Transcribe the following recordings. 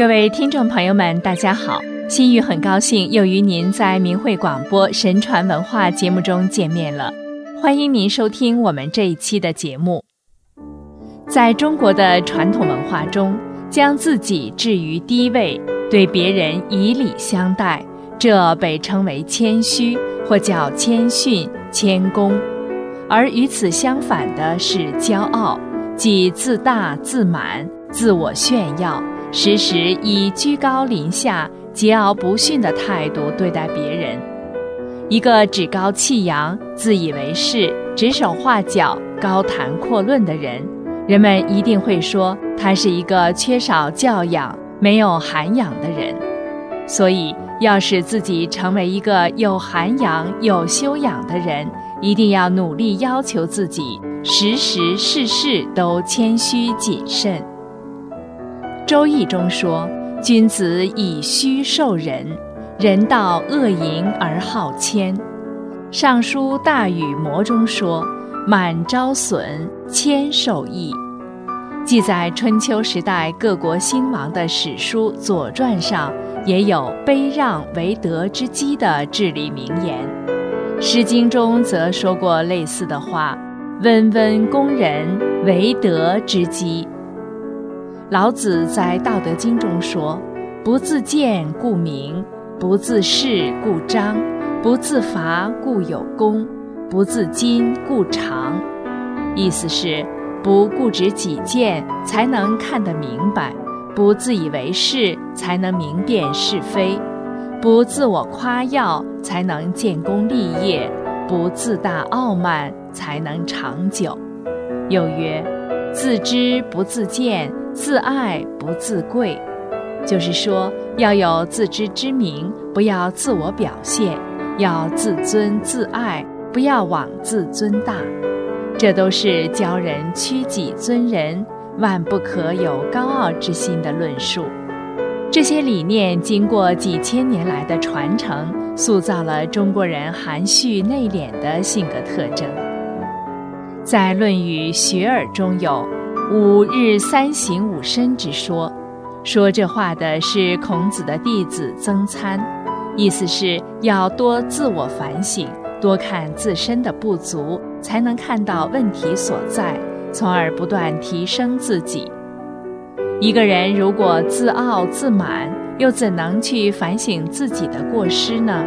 各位听众朋友们，大家好！心雨很高兴又与您在明慧广播神传文化节目中见面了，欢迎您收听我们这一期的节目。在中国的传统文化中，将自己置于低位，对别人以礼相待，这被称为谦虚，或叫谦逊、谦恭；而与此相反的是骄傲，即自大、自满、自我炫耀，时时以居高临下。桀骜不驯的态度对待别人，一个趾高气扬、自以为是、指手画脚、高谈阔论的人，人们一定会说他是一个缺少教养、没有涵养的人。所以，要使自己成为一个有涵养、有修养的人，一定要努力要求自己，时时事事都谦虚谨慎。《周易》中说。君子以虚受人，人道恶淫而好谦。《尚书大禹谟》中说：“满招损，谦受益。”记载春秋时代各国兴亡的史书《左传》上也有“卑让为德之基”的至理名言，《诗经》中则说过类似的话：“温温恭人为德之基。”老子在《道德经》中说：“不自见故明，不自是故彰，不自伐故有功，不自矜故长。”意思是，不固执己见才能看得明白，不自以为是才能明辨是非，不自我夸耀才能建功立业，不自大傲慢才能长久。又曰：“自知不自见。”自爱不自贵，就是说要有自知之明，不要自我表现；要自尊自爱，不要妄自尊大。这都是教人屈己尊人，万不可有高傲之心的论述。这些理念经过几千年来的传承，塑造了中国人含蓄内敛的性格特征。在《论语·学而》中有。五日三省吾身之说，说这话的是孔子的弟子曾参，意思是要多自我反省，多看自身的不足，才能看到问题所在，从而不断提升自己。一个人如果自傲自满，又怎能去反省自己的过失呢？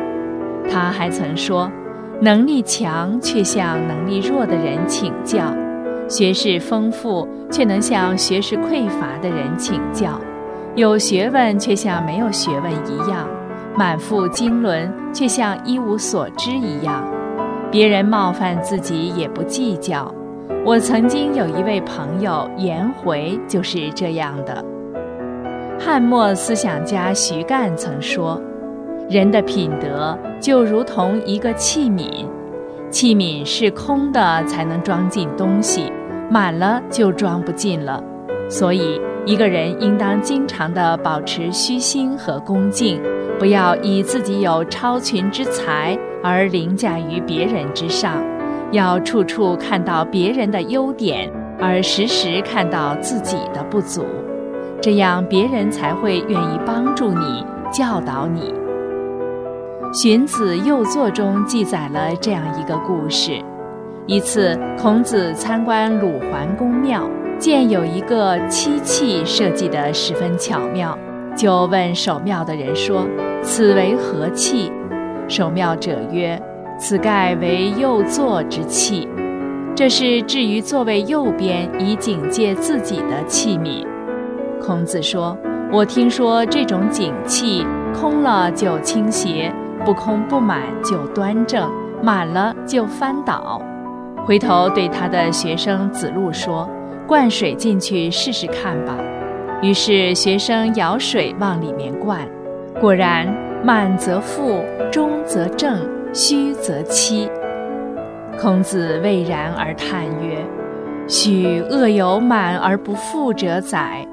他还曾说，能力强却向能力弱的人请教。学识丰富却能向学识匮乏的人请教，有学问却像没有学问一样，满腹经纶却像一无所知一样，别人冒犯自己也不计较。我曾经有一位朋友颜回就是这样的。汉末思想家徐干曾说：“人的品德就如同一个器皿。”器皿是空的，才能装进东西；满了就装不进了。所以，一个人应当经常的保持虚心和恭敬，不要以自己有超群之才而凌驾于别人之上，要处处看到别人的优点，而时时看到自己的不足。这样，别人才会愿意帮助你、教导你。《荀子·右作》中记载了这样一个故事：一次，孔子参观鲁桓公庙，见有一个漆器设计得十分巧妙，就问守庙的人说：“此为何器？”守庙者曰：“此盖为右座之器，这是置于座位右边以警戒自己的器皿。”孔子说：“我听说这种警器空了就倾斜。”不空不满就端正，满了就翻倒。回头对他的学生子路说：“灌水进去试试看吧。”于是学生舀水往里面灌，果然满则覆，中则正，虚则欺。孔子蔚然而叹曰：“许恶有满而不覆者哉！”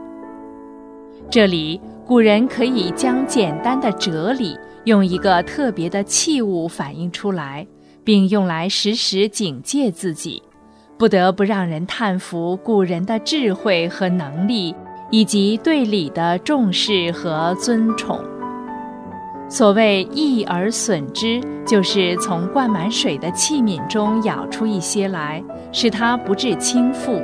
这里古人可以将简单的哲理。用一个特别的器物反映出来，并用来时时警戒自己，不得不让人叹服古人的智慧和能力，以及对礼的重视和尊崇。所谓益而损之，就是从灌满水的器皿中舀出一些来，使它不致倾覆。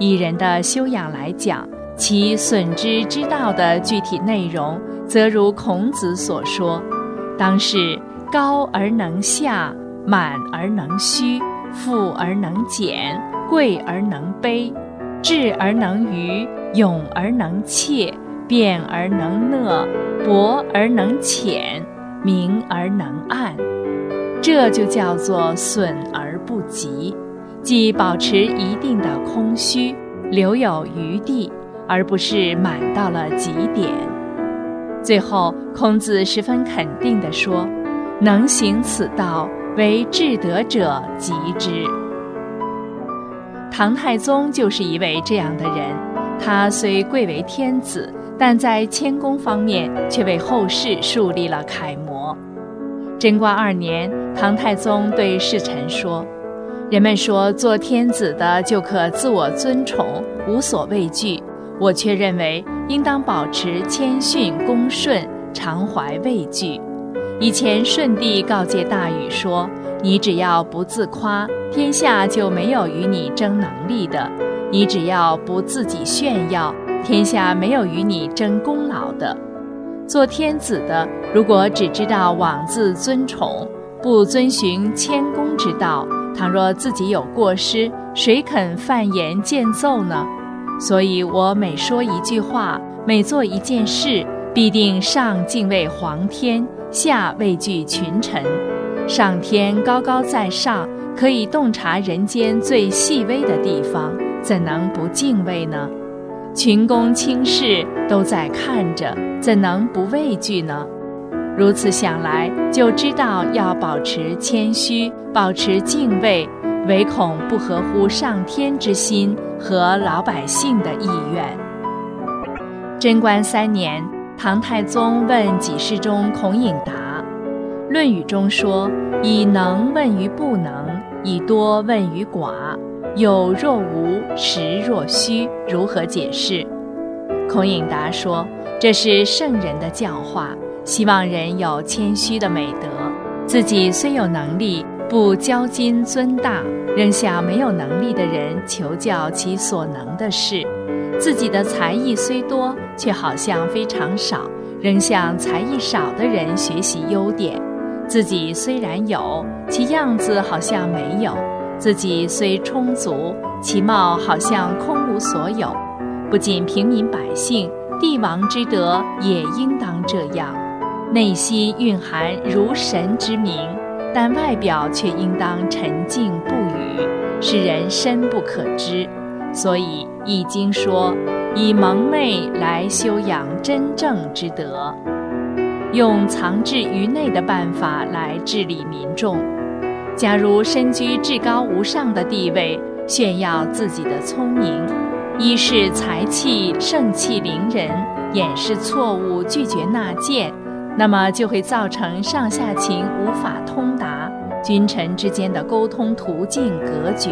以人的修养来讲，其损之之道的具体内容，则如孔子所说：“当是高而能下，满而能虚，富而能俭，贵而能卑，智而能愚，勇而能怯。”辩而能讷，博而能浅，明而能暗，这就叫做损而不及，即保持一定的空虚，留有余地，而不是满到了极点。最后，孔子十分肯定地说：“能行此道，为至德者极之。”唐太宗就是一位这样的人，他虽贵为天子。但在谦恭方面，却为后世树立了楷模。贞观二年，唐太宗对侍臣说：“人们说做天子的就可自我尊崇，无所畏惧。我却认为应当保持谦逊恭顺，常怀畏惧。”以前舜帝告诫大禹说：“你只要不自夸，天下就没有与你争能力的；你只要不自己炫耀。”天下没有与你争功劳的。做天子的，如果只知道妄自尊崇，不遵循谦恭之道，倘若自己有过失，谁肯犯言见奏呢？所以我每说一句话，每做一件事，必定上敬畏皇天，下畏惧群臣。上天高高在上，可以洞察人间最细微的地方，怎能不敬畏呢？群公轻视都在看着，怎能不畏惧呢？如此想来，就知道要保持谦虚，保持敬畏，唯恐不合乎上天之心和老百姓的意愿。贞观三年，唐太宗问几事中孔颖达，《论语》中说：“以能问于不能，以多问于寡。”有若无，实若虚，如何解释？孔颖达说：“这是圣人的教化，希望人有谦虚的美德。自己虽有能力，不骄矜尊大，仍向没有能力的人求教其所能的事；自己的才艺虽多，却好像非常少，仍向才艺少的人学习优点。自己虽然有，其样子好像没有。”自己虽充足，其貌好像空无所有。不仅平民百姓，帝王之德也应当这样。内心蕴含如神之名，但外表却应当沉静不语，使人深不可知。所以《易经》说：“以蒙昧来修养真正之德，用藏至于内的办法来治理民众。”假如身居至高无上的地位，炫耀自己的聪明，一是才气盛气凌人，掩饰错误，拒绝纳谏，那么就会造成上下情无法通达，君臣之间的沟通途径隔绝。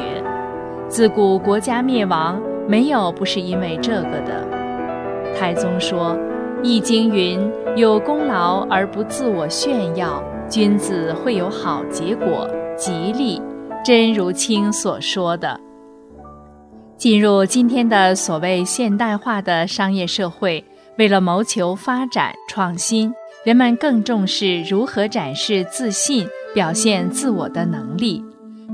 自古国家灭亡，没有不是因为这个的。太宗说，《易经》云：“有功劳而不自我炫耀，君子会有好结果。”吉利，真如卿所说的。进入今天的所谓现代化的商业社会，为了谋求发展创新，人们更重视如何展示自信、表现自我的能力。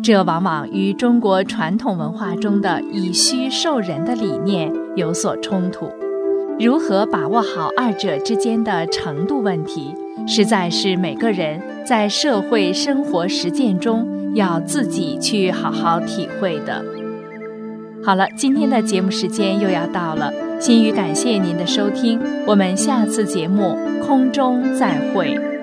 这往往与中国传统文化中的以虚受人的理念有所冲突。如何把握好二者之间的程度问题？实在是每个人在社会生活实践中要自己去好好体会的。好了，今天的节目时间又要到了，心雨感谢您的收听，我们下次节目空中再会。